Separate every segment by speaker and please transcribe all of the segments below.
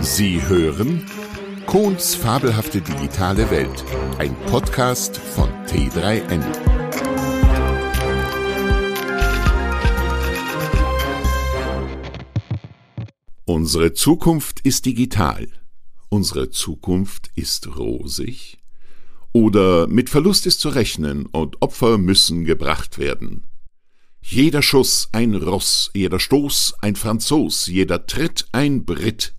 Speaker 1: Sie hören Kohns fabelhafte digitale Welt, ein Podcast von T3N. Unsere Zukunft ist digital. Unsere Zukunft ist rosig. Oder mit Verlust ist zu rechnen und Opfer müssen gebracht werden. Jeder Schuss ein Ross, jeder Stoß ein Franzos, jeder Tritt ein Brit.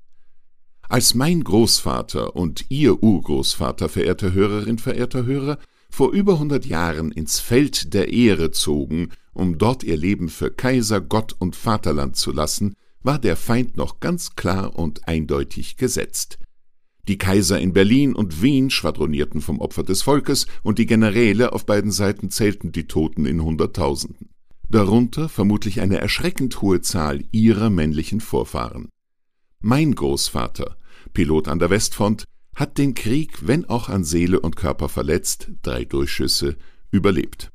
Speaker 1: Als mein Großvater und Ihr Urgroßvater, verehrte Hörerin, verehrter Hörer, vor über hundert Jahren ins Feld der Ehre zogen, um dort ihr Leben für Kaiser, Gott und Vaterland zu lassen, war der Feind noch ganz klar und eindeutig gesetzt. Die Kaiser in Berlin und Wien schwadronierten vom Opfer des Volkes, und die Generäle auf beiden Seiten zählten die Toten in Hunderttausenden. Darunter vermutlich eine erschreckend hohe Zahl ihrer männlichen Vorfahren. Mein Großvater, Pilot an der Westfront, hat den Krieg, wenn auch an Seele und Körper verletzt, drei Durchschüsse, überlebt.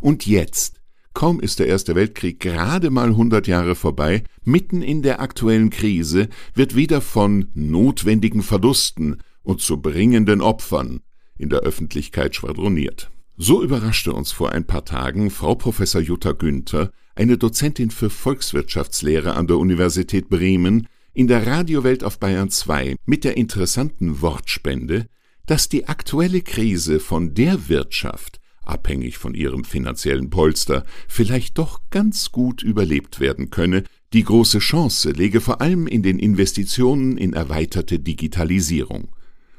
Speaker 1: Und jetzt, kaum ist der Erste Weltkrieg gerade mal hundert Jahre vorbei, mitten in der aktuellen Krise wird wieder von notwendigen Verlusten und zu bringenden Opfern in der Öffentlichkeit schwadroniert. So überraschte uns vor ein paar Tagen Frau Professor Jutta Günther, eine Dozentin für Volkswirtschaftslehre an der Universität Bremen, in der Radiowelt auf Bayern 2 mit der interessanten Wortspende, dass die aktuelle Krise von der Wirtschaft, abhängig von ihrem finanziellen Polster, vielleicht doch ganz gut überlebt werden könne, die große Chance läge vor allem in den Investitionen in erweiterte Digitalisierung.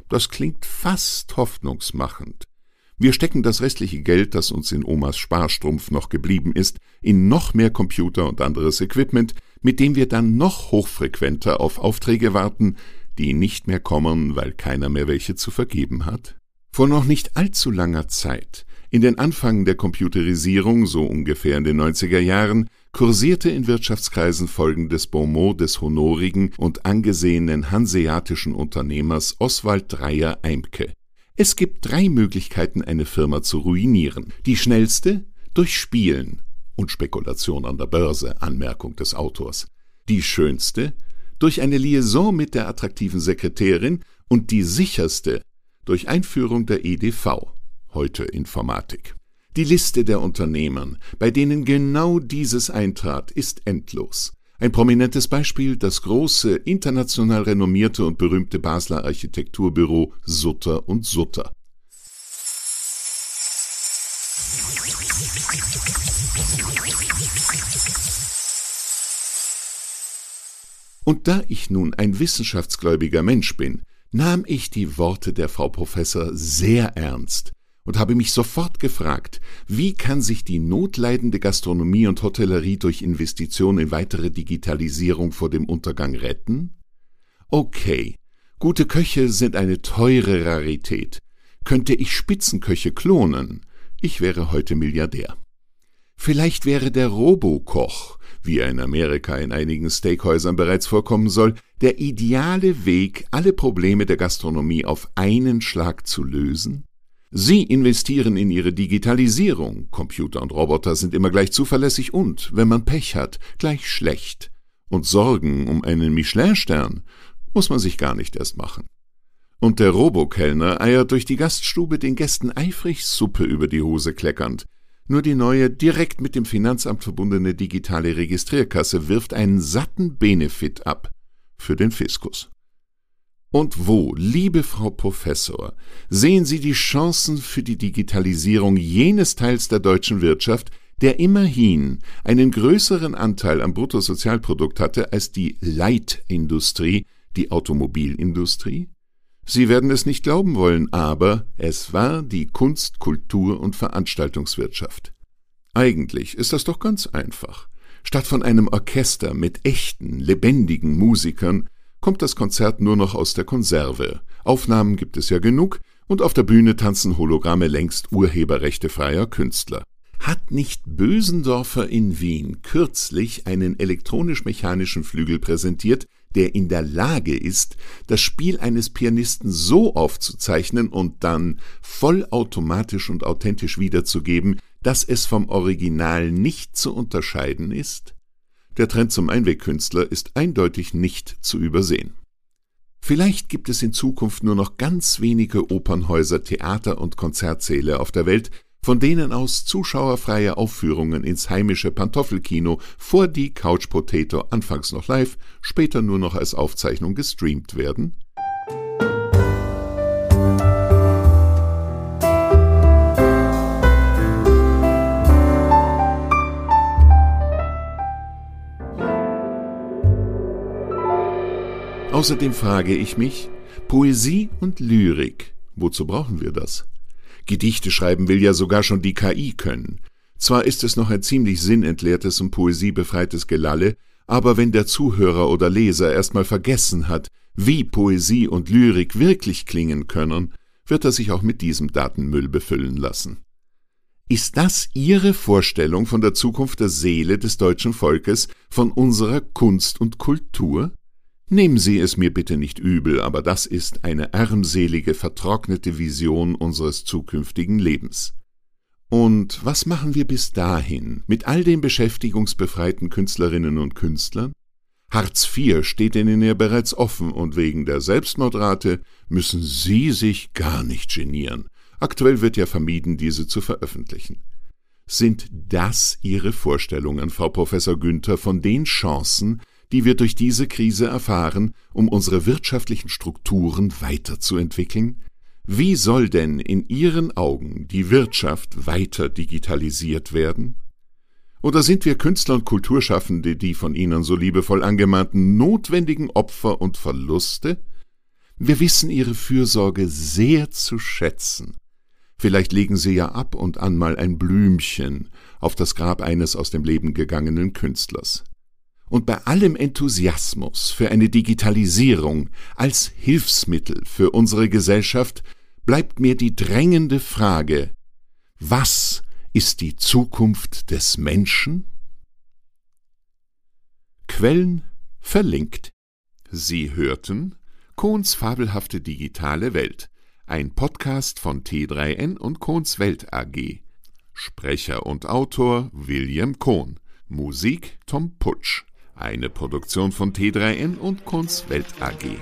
Speaker 1: Das klingt fast hoffnungsmachend. Wir stecken das restliche Geld, das uns in Omas Sparstrumpf noch geblieben ist, in noch mehr Computer und anderes Equipment, mit dem wir dann noch hochfrequenter auf Aufträge warten, die nicht mehr kommen, weil keiner mehr welche zu vergeben hat? Vor noch nicht allzu langer Zeit, in den Anfang der Computerisierung, so ungefähr in den 90er Jahren, kursierte in Wirtschaftskreisen folgendes Bonmot des honorigen und angesehenen hanseatischen Unternehmers Oswald Dreyer Eimke. Es gibt drei Möglichkeiten, eine Firma zu ruinieren. Die schnellste durch Spielen, und Spekulation an der Börse, Anmerkung des Autors. Die schönste durch eine Liaison mit der attraktiven Sekretärin und die sicherste durch Einführung der EDV, heute Informatik. Die Liste der Unternehmen, bei denen genau dieses eintrat, ist endlos. Ein prominentes Beispiel das große, international renommierte und berühmte Basler Architekturbüro Sutter und Sutter. Und da ich nun ein wissenschaftsgläubiger Mensch bin, nahm ich die Worte der Frau Professor sehr ernst und habe mich sofort gefragt, wie kann sich die notleidende Gastronomie und Hotellerie durch Investitionen in weitere Digitalisierung vor dem Untergang retten? Okay, gute Köche sind eine teure Rarität. Könnte ich Spitzenköche klonen, ich wäre heute Milliardär. Vielleicht wäre der Robokoch wie er in Amerika in einigen Steakhäusern bereits vorkommen soll, der ideale Weg, alle Probleme der Gastronomie auf einen Schlag zu lösen? Sie investieren in ihre Digitalisierung. Computer und Roboter sind immer gleich zuverlässig und, wenn man Pech hat, gleich schlecht. Und Sorgen um einen Michelin-Stern muss man sich gar nicht erst machen. Und der Robokellner eiert durch die Gaststube den Gästen eifrig Suppe über die Hose kleckernd, nur die neue, direkt mit dem Finanzamt verbundene digitale Registrierkasse wirft einen satten Benefit ab für den Fiskus. Und wo, liebe Frau Professor, sehen Sie die Chancen für die Digitalisierung jenes Teils der deutschen Wirtschaft, der immerhin einen größeren Anteil am Bruttosozialprodukt hatte als die Leitindustrie, die Automobilindustrie? Sie werden es nicht glauben wollen, aber es war die Kunst, Kultur und Veranstaltungswirtschaft. Eigentlich ist das doch ganz einfach. Statt von einem Orchester mit echten, lebendigen Musikern kommt das Konzert nur noch aus der Konserve. Aufnahmen gibt es ja genug, und auf der Bühne tanzen Hologramme längst urheberrechtefreier Künstler. Hat nicht Bösendorfer in Wien kürzlich einen elektronisch-mechanischen Flügel präsentiert, der in der Lage ist, das Spiel eines Pianisten so aufzuzeichnen und dann vollautomatisch und authentisch wiederzugeben, dass es vom Original nicht zu unterscheiden ist? Der Trend zum Einwegkünstler ist eindeutig nicht zu übersehen. Vielleicht gibt es in Zukunft nur noch ganz wenige Opernhäuser, Theater und Konzertsäle auf der Welt, von denen aus zuschauerfreie Aufführungen ins heimische Pantoffelkino vor die Couch Potato anfangs noch live, später nur noch als Aufzeichnung gestreamt werden? Außerdem frage ich mich, Poesie und Lyrik, wozu brauchen wir das? Gedichte schreiben will ja sogar schon die KI können. Zwar ist es noch ein ziemlich sinnentleertes und poesiebefreites Gelalle, aber wenn der Zuhörer oder Leser erstmal vergessen hat, wie Poesie und Lyrik wirklich klingen können, wird er sich auch mit diesem Datenmüll befüllen lassen. Ist das Ihre Vorstellung von der Zukunft der Seele des deutschen Volkes, von unserer Kunst und Kultur? Nehmen Sie es mir bitte nicht übel, aber das ist eine armselige, vertrocknete Vision unseres zukünftigen Lebens. Und was machen wir bis dahin mit all den beschäftigungsbefreiten Künstlerinnen und Künstlern? Hartz IV steht Ihnen ja bereits offen und wegen der Selbstmordrate müssen Sie sich gar nicht genieren. Aktuell wird ja vermieden, diese zu veröffentlichen. Sind das Ihre Vorstellungen, Frau Professor Günther, von den Chancen, die wir durch diese Krise erfahren, um unsere wirtschaftlichen Strukturen weiterzuentwickeln? Wie soll denn in Ihren Augen die Wirtschaft weiter digitalisiert werden? Oder sind wir Künstler und Kulturschaffende die von Ihnen so liebevoll angemahnten notwendigen Opfer und Verluste? Wir wissen Ihre Fürsorge sehr zu schätzen. Vielleicht legen Sie ja ab und an mal ein Blümchen auf das Grab eines aus dem Leben gegangenen Künstlers. Und bei allem Enthusiasmus für eine Digitalisierung als Hilfsmittel für unsere Gesellschaft bleibt mir die drängende Frage, was ist die Zukunft des Menschen? Quellen verlinkt. Sie hörten Kohns fabelhafte digitale Welt, ein Podcast von T3N und Kohns Welt AG. Sprecher und Autor William Kohn. Musik Tom Putsch. Eine Produktion von T3N und Kunstwelt AG.